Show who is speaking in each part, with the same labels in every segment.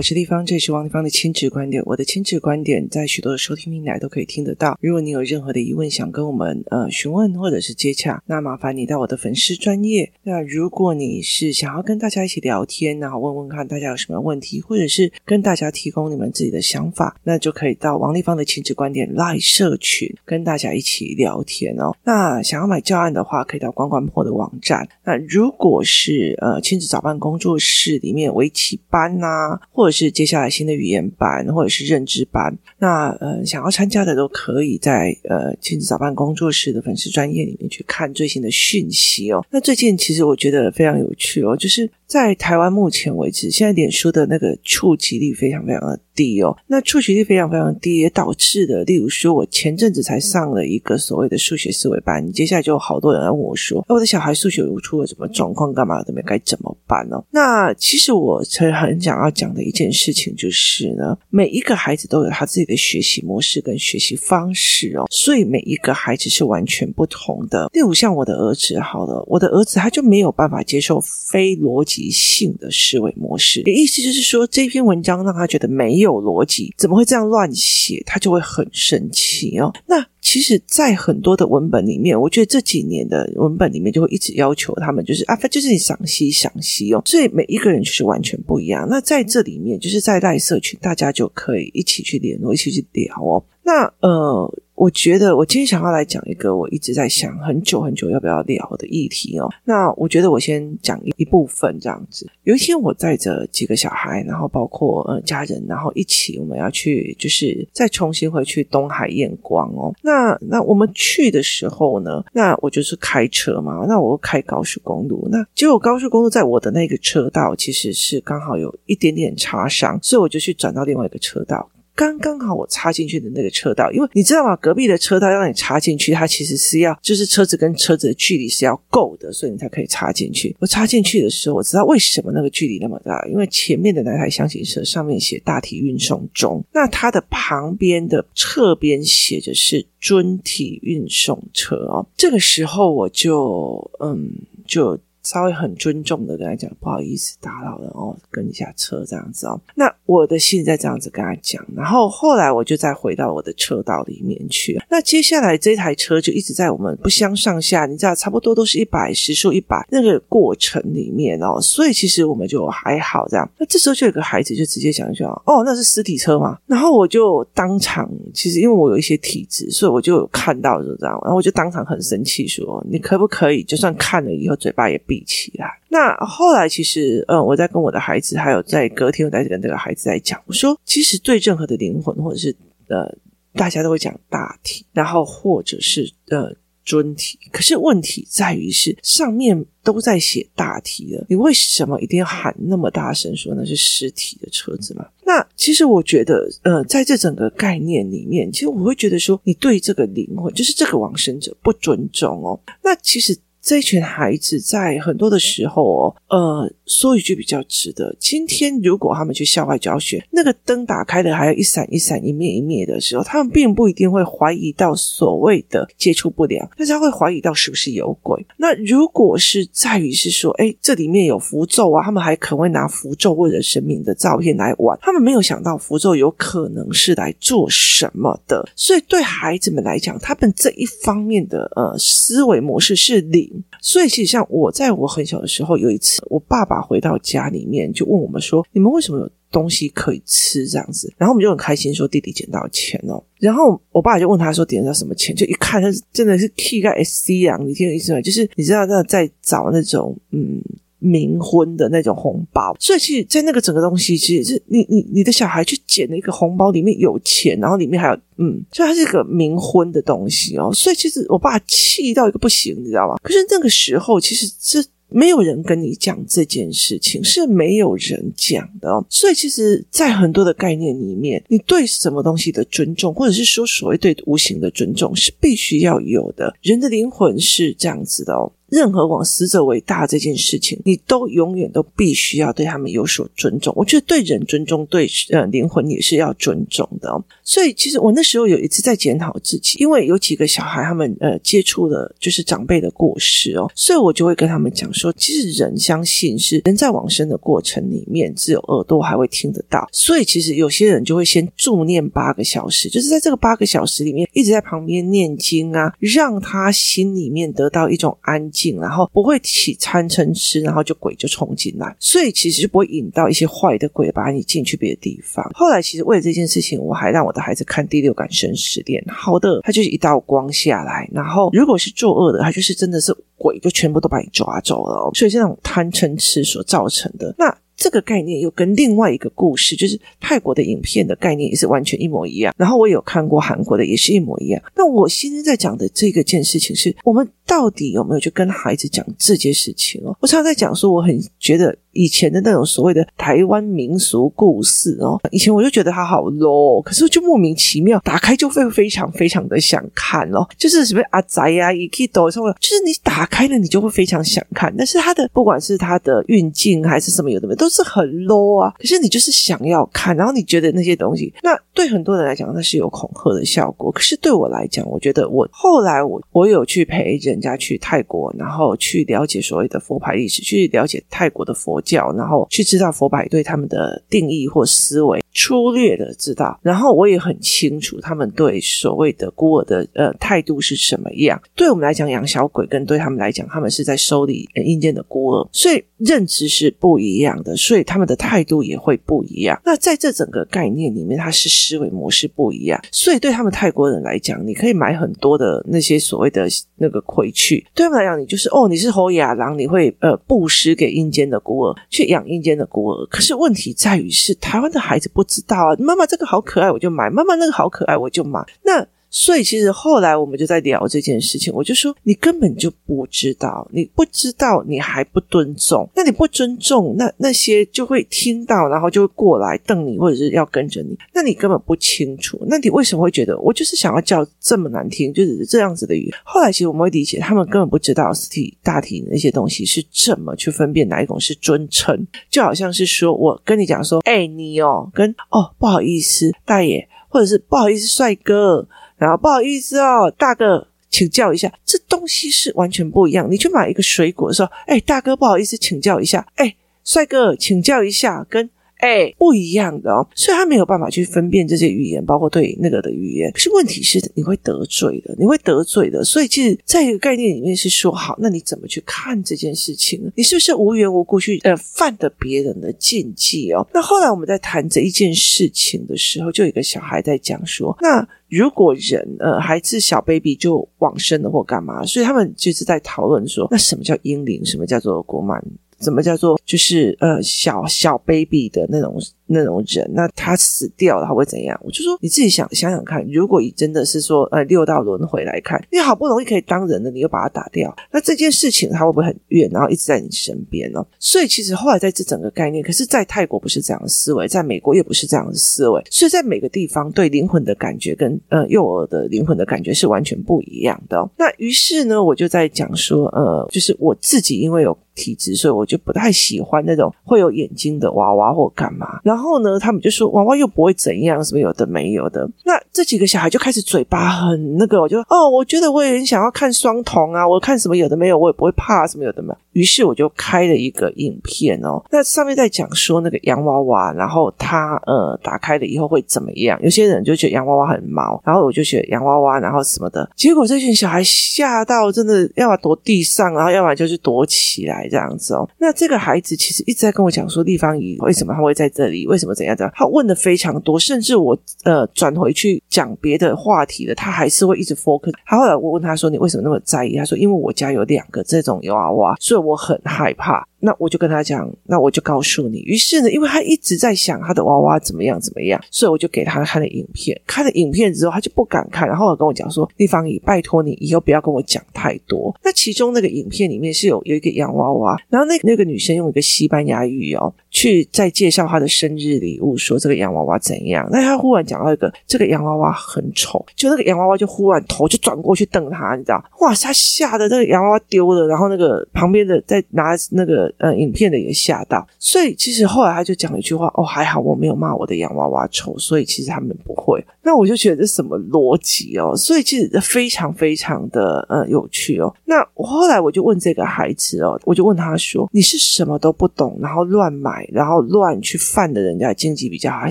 Speaker 1: 我是立方，这是王立方的亲子观点。我的亲子观点在许多的收听平台都可以听得到。如果你有任何的疑问想跟我们呃询问或者是接洽，那麻烦你到我的粉丝专业。那如果你是想要跟大家一起聊天，然后问问看大家有什么问题，或者是跟大家提供你们自己的想法，那就可以到王立方的亲子观点 Live 社群跟大家一起聊天哦。那想要买教案的话，可以到关关破的网站。那如果是呃亲子早班工作室里面围棋班呐、啊。或者是接下来新的语言班，或者是认知班，那呃想要参加的都可以在呃亲子早班工作室的粉丝专业里面去看最新的讯息哦。那最近其实我觉得非常有趣哦，就是。在台湾目前为止，现在脸书的那个触及力非常非常的低哦。那触及率非常非常低，也导致的，例如说，我前阵子才上了一个所谓的数学思维班，接下来就有好多人来问我说：“哎我的小孩数学有出了什么状况，干嘛的没该怎么办呢？”那其实我其实很想要讲的一件事情就是呢，每一个孩子都有他自己的学习模式跟学习方式哦，所以每一个孩子是完全不同的。例如像我的儿子，好了，我的儿子他就没有办法接受非逻辑。性的思维模式，意思就是说，这篇文章让他觉得没有有逻辑，怎么会这样乱写？他就会很生气哦。那其实，在很多的文本里面，我觉得这几年的文本里面就会一直要求他们，就是啊，就是你赏析赏析哦。所以每一个人就是完全不一样。那在这里面，就是在赖社群，大家就可以一起去联络，一起去聊哦。那呃。我觉得我今天想要来讲一个我一直在想很久很久要不要聊的议题哦。那我觉得我先讲一部分这样子。有一天我带着几个小孩，然后包括呃家人，然后一起我们要去，就是再重新回去东海验光哦。那那我们去的时候呢，那我就是开车嘛，那我开高速公路，那结果高速公路在我的那个车道其实是刚好有一点点擦伤，所以我就去转到另外一个车道。刚刚好我插进去的那个车道，因为你知道吗？隔壁的车道要让你插进去，它其实是要就是车子跟车子的距离是要够的，所以你才可以插进去。我插进去的时候，我知道为什么那个距离那么大，因为前面的那台厢型车上面写大体运送中，那它的旁边的侧边写着是尊体运送车哦。这个时候我就嗯就。稍微很尊重的跟他讲，不好意思打扰了哦，跟一下车这样子哦。那我的心在这样子跟他讲，然后后来我就再回到我的车道里面去。那接下来这台车就一直在我们不相上下，你知道，差不多都是一百时速一百那个过程里面哦，所以其实我们就还好这样。那这时候就有个孩子就直接讲一句哦，那是尸体车嘛。然后我就当场，其实因为我有一些体质，所以我就有看到就这样，然后我就当场很生气说，你可不可以就算看了以后嘴巴也。比起来，那后来其实，嗯，我在跟我的孩子，还有在隔天，我在跟这个孩子在讲，我说，其实对任何的灵魂，或者是呃，大家都会讲大体，然后或者是呃尊体，可是问题在于是上面都在写大体了，你为什么一定要喊那么大声说那是尸体的车子吗？那其实我觉得，呃，在这整个概念里面，其实我会觉得说，你对这个灵魂，就是这个往生者不尊重哦。那其实。这群孩子在很多的时候哦，呃，说一句比较直的，今天如果他们去校外教学，那个灯打开的还有一闪一闪、一灭一灭的时候，他们并不一定会怀疑到所谓的接触不良，但是他会怀疑到是不是有鬼。那如果是在于是说，哎，这里面有符咒啊，他们还可能会拿符咒或者神明的照片来玩，他们没有想到符咒有可能是来做什么的。所以对孩子们来讲，他们这一方面的呃思维模式是理所以，其实像我在我很小的时候，有一次，我爸爸回到家里面就问我们说：“你们为什么有东西可以吃？”这样子，然后我们就很开心说：“弟弟捡到钱哦。”然后我爸就问他说：“捡到什么钱？”就一看，他真的是 K 个 SC 啊！你听我意思吗？就是你知道那在找那种嗯。冥婚的那种红包，所以其实，在那个整个东西，其实是你你你的小孩去捡了一个红包，里面有钱，然后里面还有嗯，所以它是一个冥婚的东西哦。所以其实我爸气到一个不行，你知道吗？可是那个时候，其实这没有人跟你讲这件事情，是没有人讲的哦。所以其实，在很多的概念里面，你对什么东西的尊重，或者是说所谓对无形的尊重，是必须要有的。人的灵魂是这样子的哦。任何往死者为大这件事情，你都永远都必须要对他们有所尊重。我觉得对人尊重，对呃灵魂也是要尊重的哦。所以其实我那时候有一次在检讨自己，因为有几个小孩他们呃接触了就是长辈的过世哦，所以我就会跟他们讲说，其实人相信是人在往生的过程里面，只有耳朵还会听得到，所以其实有些人就会先助念八个小时，就是在这个八个小时里面一直在旁边念经啊，让他心里面得到一种安静，然后不会起贪嗔痴，然后就鬼就冲进来，所以其实就不会引到一些坏的鬼把你进去别的地方。后来其实为了这件事情，我还让我的孩子看第六感生死恋，好的，它就是一道光下来，然后如果是作恶的，它就是真的是鬼，就全部都把你抓走了。所以这种贪嗔痴所造成的那。这个概念又跟另外一个故事，就是泰国的影片的概念也是完全一模一样。然后我有看过韩国的，也是一模一样。那我现在在讲的这个件事情是，我们到底有没有去跟孩子讲这件事情哦？我常常在讲说，我很觉得。以前的那种所谓的台湾民俗故事哦，以前我就觉得它好 low，可是就莫名其妙打开就会非常非常的想看哦，就是什么阿宅呀、伊基多什么，就是你打开了你就会非常想看，但是它的不管是它的运镜还是什么有的没，都是很 low 啊，可是你就是想要看，然后你觉得那些东西，那对很多人来讲那是有恐吓的效果，可是对我来讲，我觉得我后来我我有去陪人家去泰国，然后去了解所谓的佛牌历史，去了解泰国的佛教，然后去知道佛牌对他们的定义或思维，粗略的知道。然后我也很清楚他们对所谓的孤儿的呃态度是什么样。对我们来讲，养小鬼跟对他们来讲，他们是在收礼阴间的孤儿，所以认知是不一样的，所以他们的态度也会不一样。那在这整个概念里面，它是思维模式不一样，所以对他们泰国人来讲，你可以买很多的那些所谓的那个魁去，对他们来讲，你就是哦，你是侯亚郎，你会呃布施给阴间的孤儿去养阴间的孤儿，可是问题在于是台湾的孩子不知道啊，妈妈这个好可爱，我就买；妈妈那个好可爱，我就买。那。所以，其实后来我们就在聊这件事情。我就说，你根本就不知道，你不知道，你还不尊重。那你不尊重，那那些就会听到，然后就会过来瞪你，或者是要跟着你。那你根本不清楚。那你为什么会觉得我就是想要叫这么难听，就是这样子的语？后来，其实我们会理解，他们根本不知道实体大体那些东西是怎么去分辨哪一种是尊称。就好像是说我跟你讲说，哎，你哦，跟哦，不好意思，大爷，或者是不好意思，帅哥。然后不好意思哦，大哥，请教一下，这东西是完全不一样。你去买一个水果的时候，哎，大哥，不好意思，请教一下，哎，帅哥，请教一下，跟。哎，不一样的哦，所以他没有办法去分辨这些语言，包括对那个的语言。可是问题是，你会得罪的，你会得罪的。所以，其实在一个概念里面是说，好，那你怎么去看这件事情呢？你是不是无缘无故去呃犯了别人的禁忌哦？那后来我们在谈这一件事情的时候，就有一个小孩在讲说，那如果人呃孩子小 baby 就往生了或干嘛，所以他们就是在讨论说，那什么叫婴灵？什么叫做国满？怎么叫做就是呃小小 baby 的那种那种人？那他死掉了，他会怎样？我就说你自己想想想看，如果你真的是说呃六道轮回来看，你好不容易可以当人的，你又把他打掉，那这件事情他会不会很怨？然后一直在你身边呢？所以其实后来在这整个概念，可是，在泰国不是这样的思维，在美国也不是这样的思维，所以在每个地方对灵魂的感觉跟呃幼儿的灵魂的感觉是完全不一样的。那于是呢，我就在讲说，呃，就是我自己因为有。体质，所以我就不太喜欢那种会有眼睛的娃娃或干嘛。然后然后呢，他们就说娃娃又不会怎样，什么有的没有的。那这几个小孩就开始嘴巴很那个，我就哦，我觉得我也很想要看双瞳啊，我看什么有的没有，我也不会怕什么有的没有。于是我就开了一个影片哦，那上面在讲说那个洋娃娃，然后它呃打开了以后会怎么样？有些人就觉得洋娃娃很毛，然后我就觉得洋娃娃，然后什么的。结果这群小孩吓到真的要么躲地上，然后要么就是躲起来。这样子哦，那这个孩子其实一直在跟我讲说，立方体为什么他会在这里？为什么怎样的？他问的非常多，甚至我呃转回去讲别的话题了，他还是会一直 focus。他后来我问他说：“你为什么那么在意？”他说：“因为我家有两个这种洋娃娃，所以我很害怕。”那我就跟他讲，那我就告诉你。于是呢，因为他一直在想他的娃娃怎么样怎么样，所以我就给他看了影片。看了影片之后，他就不敢看，然后我跟我讲说：“丽芳姨，拜托你以后不要跟我讲太多。”那其中那个影片里面是有有一个洋娃娃，然后那那个女生用一个西班牙语哦，去在介绍她的生日礼物，说这个洋娃娃怎样。那她忽然讲到一个这个洋娃娃很丑，就那个洋娃娃就忽然头就转过去瞪他，你知道？哇！他吓得那个洋娃娃丢了，然后那个旁边的在拿那个呃影片的也吓到。所以其实后来他就讲一句话：“哦，还好我没有骂我的洋娃娃丑，所以其实他们不会。”那我就觉得这什么逻辑哦？所以其实非常非常的呃有趣哦。那我后来我就问这个孩子哦，我就问他说：“你是什么都不懂，然后乱买，然后乱去犯的人家经济比较好，还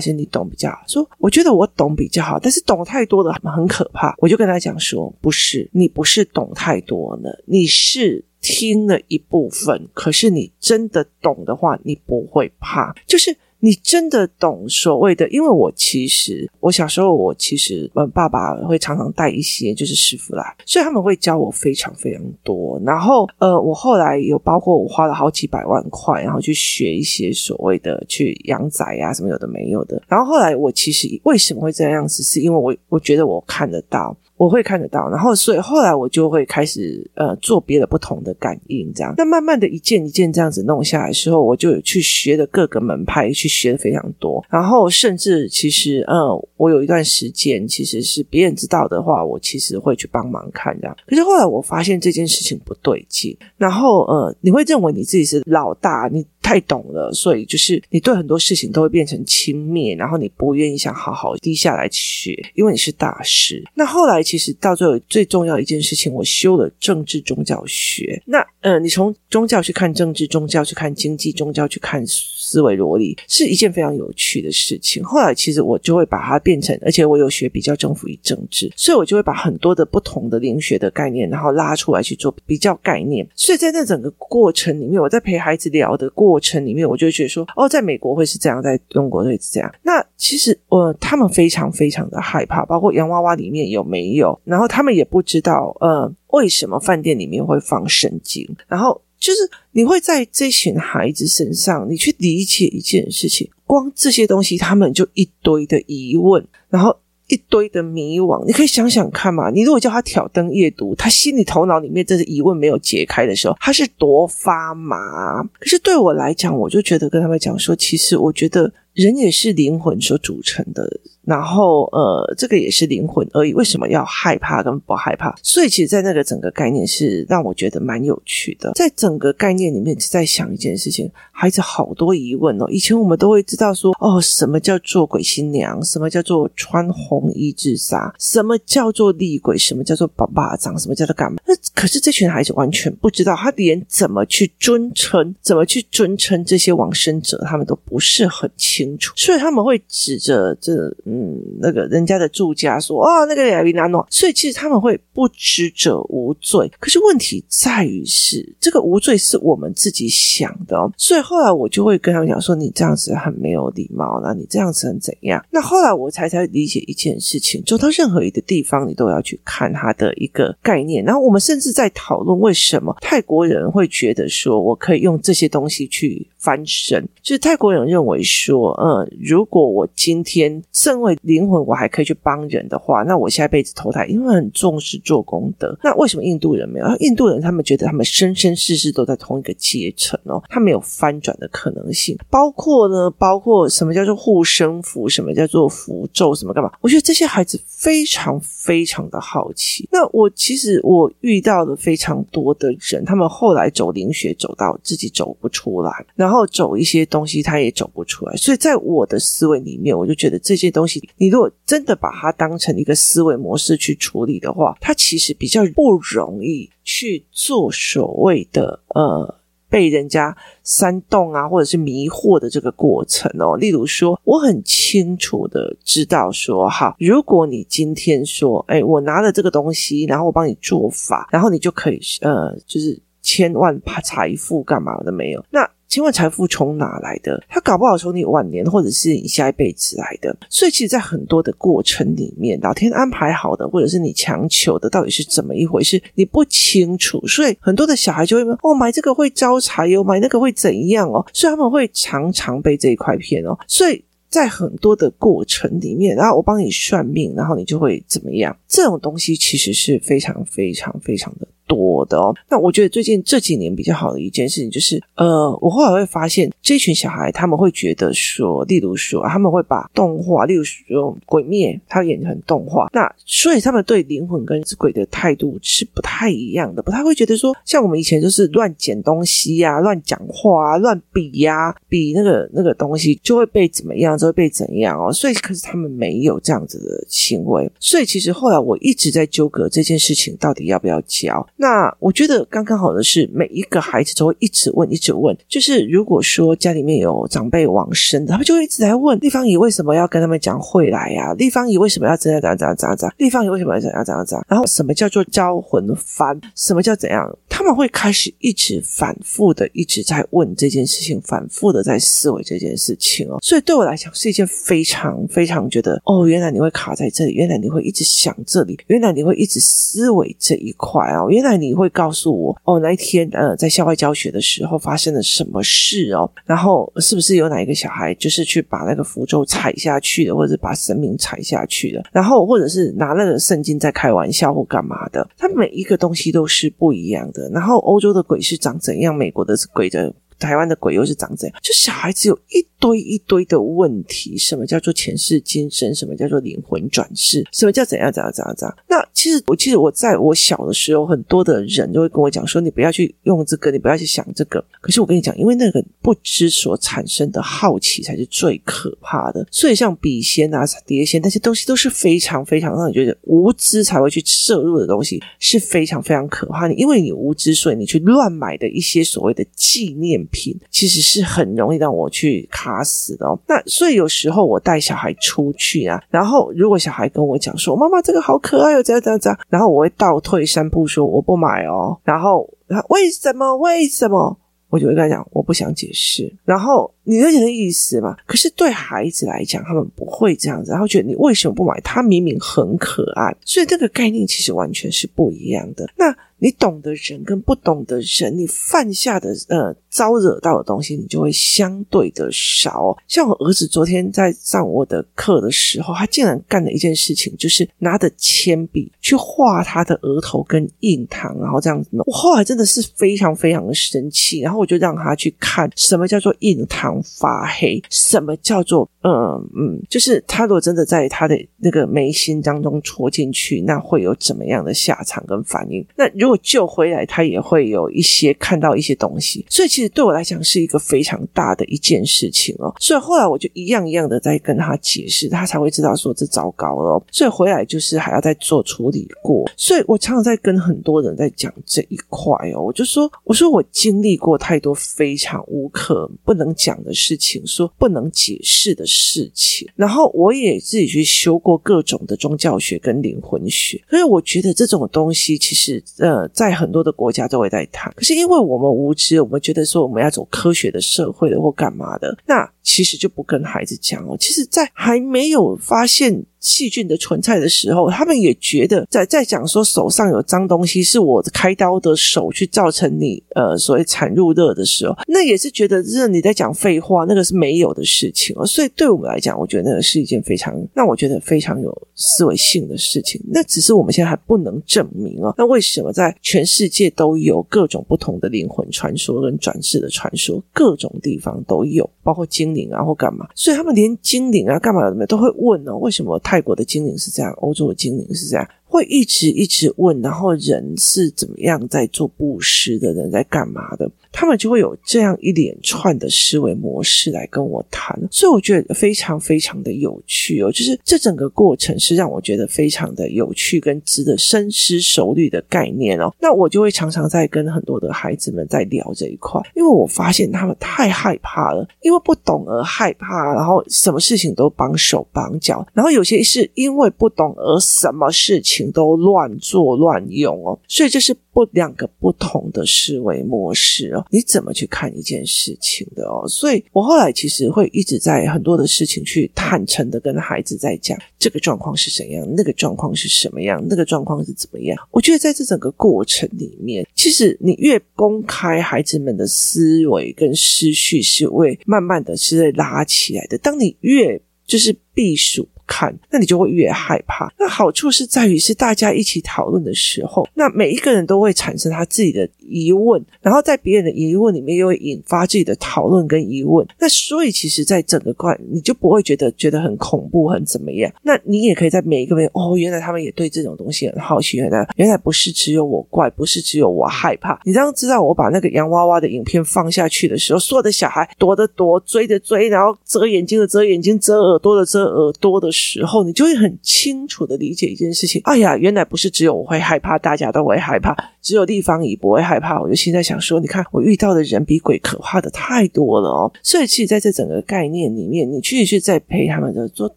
Speaker 1: 是你懂比较好？”说：“我觉得我懂比较好，但是懂太多的很可怕。”我就跟他讲说：“不是，你不是懂太多了，你是听了一部分，可是你真的懂的话，你不会怕，就是。”你真的懂所谓的？因为我其实，我小时候我其实，我，爸爸会常常带一些就是师傅来，所以他们会教我非常非常多。然后，呃，我后来有包括我花了好几百万块，然后去学一些所谓的去养仔啊什么有的没有的。然后后来我其实为什么会这样子，是因为我我觉得我看得到。我会看得到，然后所以后来我就会开始呃做别的不同的感应，这样。那慢慢的一件一件这样子弄下来的时候，我就有去学的各个门派，去学的非常多。然后甚至其实呃，我有一段时间其实是别人知道的话，我其实会去帮忙看这样。可是后来我发现这件事情不对劲，然后呃，你会认为你自己是老大，你。太懂了，所以就是你对很多事情都会变成轻蔑，然后你不愿意想好好低下来学，因为你是大师。那后来其实到最后最重要一件事情，我修了政治宗教学。那呃，你从宗教去看政治，宗教去看经济，宗教去看思维逻辑，是一件非常有趣的事情。后来其实我就会把它变成，而且我有学比较政府与政治，所以我就会把很多的不同的灵学的概念，然后拉出来去做比较概念。所以在那整个过程里面，我在陪孩子聊的过。城里面，我就觉得说，哦，在美国会是这样，在中国会是这样。那其实，呃，他们非常非常的害怕，包括洋娃娃里面有没有，然后他们也不知道，呃，为什么饭店里面会放圣经。然后就是你会在这群孩子身上，你去理解一件事情，光这些东西，他们就一堆的疑问，然后。一堆的迷惘，你可以想想看嘛。你如果叫他挑灯夜读，他心里头脑里面这些疑问没有解开的时候，他是多发麻。可是对我来讲，我就觉得跟他们讲说，其实我觉得。人也是灵魂所组成的，然后呃，这个也是灵魂而已。为什么要害怕跟不害怕？所以其实，在那个整个概念是让我觉得蛮有趣的。在整个概念里面，是在想一件事情，孩子好多疑问哦。以前我们都会知道说，哦，什么叫做鬼新娘？什么叫做穿红衣自杀？什么叫做厉鬼？什么叫做爸爸掌？什么叫做干嘛？那可是这群孩子完全不知道，他连怎么去尊称，怎么去尊称这些往生者，他们都不是很清。清楚，所以他们会指着这嗯那个人家的住家说啊、哦、那个亚比纳诺，所以其实他们会不知者无罪。可是问题在于是这个无罪是我们自己想的哦。所以后来我就会跟他们讲说，你这样子很没有礼貌，那你这样子很怎样？那后来我才才理解一件事情，走到任何一个地方，你都要去看它的一个概念。然后我们甚至在讨论为什么泰国人会觉得说我可以用这些东西去翻身，就是泰国人认为说。嗯，如果我今天身为灵魂，我还可以去帮人的话，那我下一辈子投胎，因为很重视做功德。那为什么印度人没有？印度人他们觉得他们生生世世都在同一个阶层哦，他没有翻转的可能性。包括呢，包括什么叫做护身符，什么叫做符咒，什么干嘛？我觉得这些孩子非常非常的好奇。那我其实我遇到了非常多的人，他们后来走灵学走到自己走不出来，然后然后走一些东西他也走不出来，所以。在我的思维里面，我就觉得这些东西，你如果真的把它当成一个思维模式去处理的话，它其实比较不容易去做所谓的呃被人家煽动啊，或者是迷惑的这个过程哦。例如说，我很清楚的知道说，哈，如果你今天说，哎，我拿了这个东西，然后我帮你做法，然后你就可以呃，就是千万怕财富干嘛的没有那。千万财富从哪来的？它搞不好从你晚年或者是你下一辈子来的。所以，其实，在很多的过程里面，老天安排好的，或者是你强求的，到底是怎么一回事，你不清楚。所以，很多的小孩就会问：哦，买这个会招财哟，买那个会怎样哦？所以他们会常常被这一块骗哦。所以在很多的过程里面，然后我帮你算命，然后你就会怎么样？这种东西其实是非常非常非常的。多的哦，那我觉得最近这几年比较好的一件事情就是，呃，我后来会发现这群小孩他们会觉得说，例如说他们会把动画，例如说鬼灭，他演成动画，那所以他们对灵魂跟鬼的态度是不太一样的，不太会觉得说，像我们以前就是乱捡东西呀、啊、乱讲话啊、乱比呀、比那个那个东西就会被怎么样，就会被怎样哦，所以可是他们没有这样子的行为，所以其实后来我一直在纠葛这件事情到底要不要教。那我觉得刚刚好的是，每一个孩子都会一直问，一直问。就是如果说家里面有长辈往生的，他们就会一直在问立方姨为什么要跟他们讲会来呀？立方姨为什么要这样这样这样这样怎样？立方姨为什么要怎样怎样怎样？然后什么叫做招魂幡？什么叫怎样？他们会开始一直反复的一直在问这件事情，反复的在思维这件事情哦。所以对我来讲是一件非常非常觉得哦，原来你会卡在这里，原来你会一直想这里，原来你会一直思维这一块哦，原来。你会告诉我哦，那一天呃，在校外教学的时候发生了什么事哦？然后是不是有哪一个小孩就是去把那个符咒踩下去的，或者把神明踩下去的？然后或者是拿那个圣经在开玩笑或干嘛的？他每一个东西都是不一样的。然后欧洲的鬼是长怎样？美国的鬼的。台湾的鬼又是长怎样？就小孩子有一堆一堆的问题。什么叫做前世今生？什么叫做灵魂转世？什么叫怎样怎样怎样怎样？那其实我记得我在我小的时候，很多的人就会跟我讲说：“你不要去用这个，你不要去想这个。”可是我跟你讲，因为那个不知所产生的好奇才是最可怕的。所以像笔仙啊、碟仙那些东西都是非常非常让你觉得无知才会去摄入的东西，是非常非常可怕的。因为你无知，所以你去乱买的一些所谓的纪念品其实是很容易让我去卡死的哦。那所以有时候我带小孩出去啊，然后如果小孩跟我讲说：“妈妈，这个好可爱哦，这样这样这样。”然后我会倒退三步说：“我不买哦。”然后为什么？为什么？我就会跟他讲：“我不想解释。”然后你理解的意思嘛？可是对孩子来讲，他们不会这样子，然后觉得你为什么不买？他明明很可爱，所以这个概念其实完全是不一样的。那。你懂的人跟不懂的人，你犯下的呃招惹到的东西，你就会相对的少。像我儿子昨天在上我的课的时候，他竟然干了一件事情，就是拿着铅笔去画他的额头跟印堂，然后这样子弄。我后来真的是非常非常的生气，然后我就让他去看什么叫做印堂发黑，什么叫做嗯嗯，就是他如果真的在他的那个眉心当中戳进去，那会有怎么样的下场跟反应？那如果救回来，他也会有一些看到一些东西，所以其实对我来讲是一个非常大的一件事情哦。所以后来我就一样一样的在跟他解释，他才会知道说这糟糕了。所以回来就是还要再做处理过。所以我常常在跟很多人在讲这一块哦，我就说，我说我经历过太多非常无可不能讲的事情，说不能解释的事情，然后我也自己去修过各种的宗教学跟灵魂学，所以我觉得这种东西其实呃。在很多的国家都会在谈，可是因为我们无知，我们觉得说我们要走科学的社会的或干嘛的，那其实就不跟孩子讲哦。其实，在还没有发现。细菌的存在的时候，他们也觉得在在讲说手上有脏东西是我开刀的手去造成你呃所谓产褥热的时候，那也是觉得这你在讲废话，那个是没有的事情哦。所以对我们来讲，我觉得那个是一件非常让我觉得非常有思维性的事情。那只是我们现在还不能证明哦。那为什么在全世界都有各种不同的灵魂传说跟转世的传说，各种地方都有，包括精灵啊或干嘛？所以他们连精灵啊干嘛的都会问哦，为什么？泰国的精灵是这样，欧洲的精灵是这样。会一直一直问，然后人是怎么样在做布施的人在干嘛的？他们就会有这样一连串的思维模式来跟我谈，所以我觉得非常非常的有趣哦。就是这整个过程是让我觉得非常的有趣跟值得深思熟虑的概念哦。那我就会常常在跟很多的孩子们在聊这一块，因为我发现他们太害怕了，因为不懂而害怕，然后什么事情都绑手绑脚，然后有些是因为不懂而什么事情。都乱做乱用哦，所以这是不两个不同的思维模式哦，你怎么去看一件事情的哦？所以我后来其实会一直在很多的事情去坦诚的跟孩子在讲，这个状况是怎样，那个状况是什么样，那个状况是怎么样。我觉得在这整个过程里面，其实你越公开，孩子们的思维跟思绪是会慢慢的是在拉起来的。当你越就是避暑。看，那你就会越害怕。那好处是在于是大家一起讨论的时候，那每一个人都会产生他自己的疑问，然后在别人的疑问里面又会引发自己的讨论跟疑问。那所以其实，在整个关，你就不会觉得觉得很恐怖，很怎么样。那你也可以在每一个人哦，原来他们也对这种东西很好奇，原来原来不是只有我怪，不是只有我害怕。你这样知道，我把那个洋娃娃的影片放下去的时候，所有的小孩躲的躲，追的追，然后遮眼睛的遮眼睛，遮耳朵的遮耳朵的时候。你就会很清楚的理解一件事情。哎呀，原来不是只有我会害怕，大家都会害怕，只有地方姨不会害怕。我就现在想说，你看我遇到的人比鬼可怕的太多了哦。所以，其实在这整个概念里面，你其实是在陪他们的做，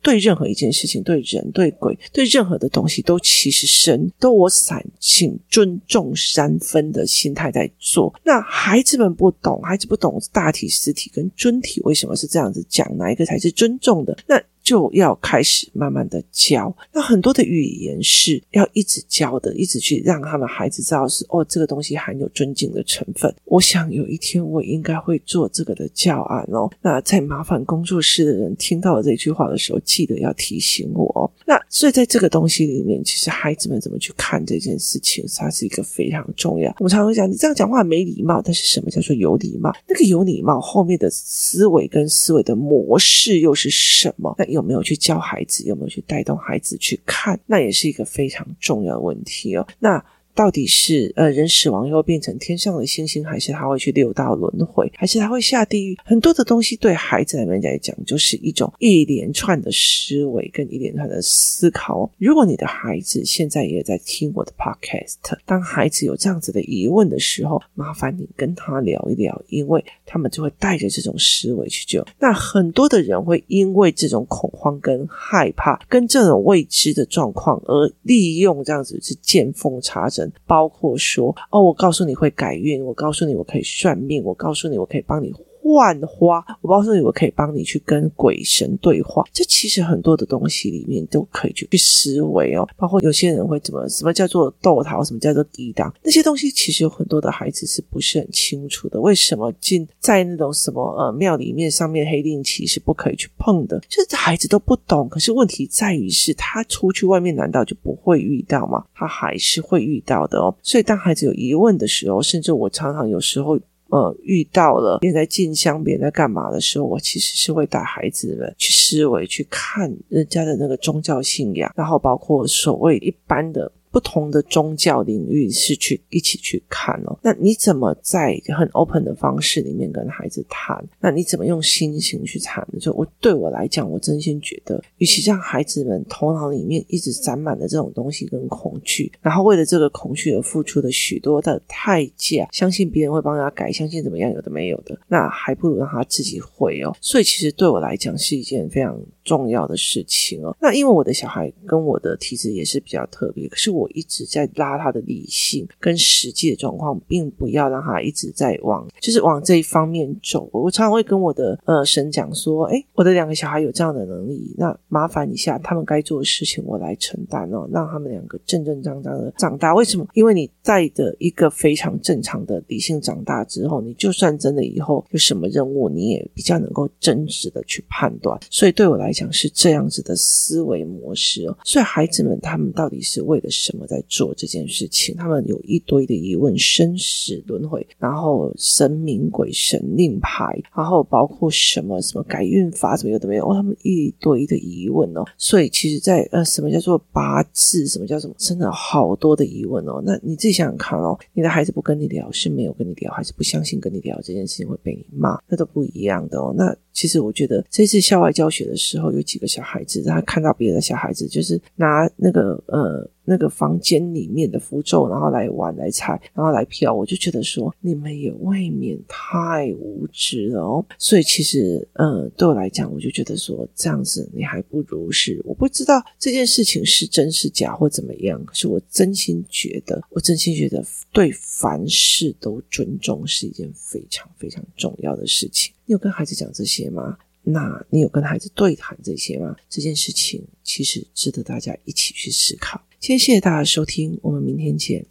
Speaker 1: 对任何一件事情，对人、对鬼、对任何的东西，都其实神都我散请尊重三分的心态在做。那孩子们不懂，孩子不懂大体、实体跟尊体为什么是这样子讲，哪一个才是尊重的？那。就要开始慢慢的教，那很多的语言是要一直教的，一直去让他们孩子知道是哦，这个东西含有尊敬的成分。我想有一天我应该会做这个的教案哦。那在麻烦工作室的人听到了这句话的时候，记得要提醒我哦。那所以在这个东西里面，其实孩子们怎么去看这件事情，它是一个非常重要。我们常常讲，你这样讲话没礼貌，但是什么叫做有礼貌？那个有礼貌后面的思维跟思维的模式又是什么？那有没有去教孩子？有没有去带动孩子去看？那也是一个非常重要的问题哦。那。到底是呃人死亡又变成天上的星星，还是他会去六道轮回，还是他会下地狱？很多的东西对孩子们来讲，就是一种一连串的思维跟一连串的思考。如果你的孩子现在也在听我的 podcast，当孩子有这样子的疑问的时候，麻烦你跟他聊一聊，因为他们就会带着这种思维去救。那很多的人会因为这种恐慌跟害怕，跟这种未知的状况，而利用这样子是见缝插针。包括说哦，我告诉你会改运，我告诉你我可以算命，我告诉你我可以帮你幻花，我告诉你我可以帮你去跟鬼神对话。这其实很多的东西里面都可以去去思维哦。包括有些人会怎么什么叫做豆桃，什么叫做地当，那些东西其实有很多的孩子是不是很清楚的？为什么进在那种什么呃庙里面上面黑令旗是不可以去碰的？就是孩子都不懂。可是问题在于是他出去外面难道就不会遇到吗？他还是会遇到的哦。所以当孩子有疑问的时候，甚至我常常有时候。呃，遇到了别人在进香，别人在干嘛的时候，我其实是会带孩子们去思维，去看人家的那个宗教信仰，然后包括所谓一般的。不同的宗教领域是去一起去看哦，那你怎么在很 open 的方式里面跟孩子谈？那你怎么用心情去谈？就我对我来讲，我真心觉得，与其让孩子们头脑里面一直沾满了这种东西跟恐惧，然后为了这个恐惧而付出的许多的代价，相信别人会帮他改，相信怎么样有的没有的，那还不如让他自己会哦。所以其实对我来讲是一件非常重要的事情哦。那因为我的小孩跟我的体质也是比较特别，可是我。我一直在拉他的理性跟实际的状况，并不要让他一直在往就是往这一方面走。我常常会跟我的呃神讲说：“诶，我的两个小孩有这样的能力，那麻烦一下，他们该做的事情我来承担哦，让他们两个正正当当的长大。为什么？因为你带着一个非常正常的理性长大之后，你就算真的以后有什么任务，你也比较能够真实的去判断。所以对我来讲是这样子的思维模式哦。所以孩子们他们到底是为了什么？怎么在做这件事情？他们有一堆的疑问，生死轮回，然后神明鬼神令牌，然后包括什么什么改运法，怎么有的没有？哦，他们一堆的疑问哦。所以其实在，在呃，什么叫做八字？什么叫什么？真的好多的疑问哦。那你自己想想看哦，你的孩子不跟你聊，是没有跟你聊，还是不相信跟你聊这件事情会被你骂？那都不一样的哦。那其实我觉得这次校外教学的时候，有几个小孩子，他看到别的小孩子就是拿那个呃。那个房间里面的符咒，然后来玩、来猜、然后来飘，我就觉得说你们也未免太无知了哦。所以其实，呃，对我来讲，我就觉得说这样子你还不如是我不知道这件事情是真是假或怎么样，可是我真心觉得，我真心觉得对凡事都尊重是一件非常非常重要的事情。你有跟孩子讲这些吗？那你有跟孩子对谈这些吗？这件事情其实值得大家一起去思考。今天谢谢大家收听，我们明天见。